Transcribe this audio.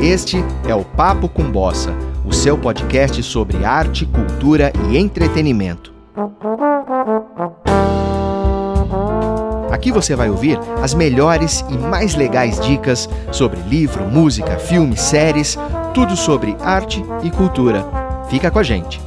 Este é o Papo com Bossa, o seu podcast sobre arte, cultura e entretenimento. Aqui você vai ouvir as melhores e mais legais dicas sobre livro, música, filmes, séries, tudo sobre arte e cultura. Fica com a gente.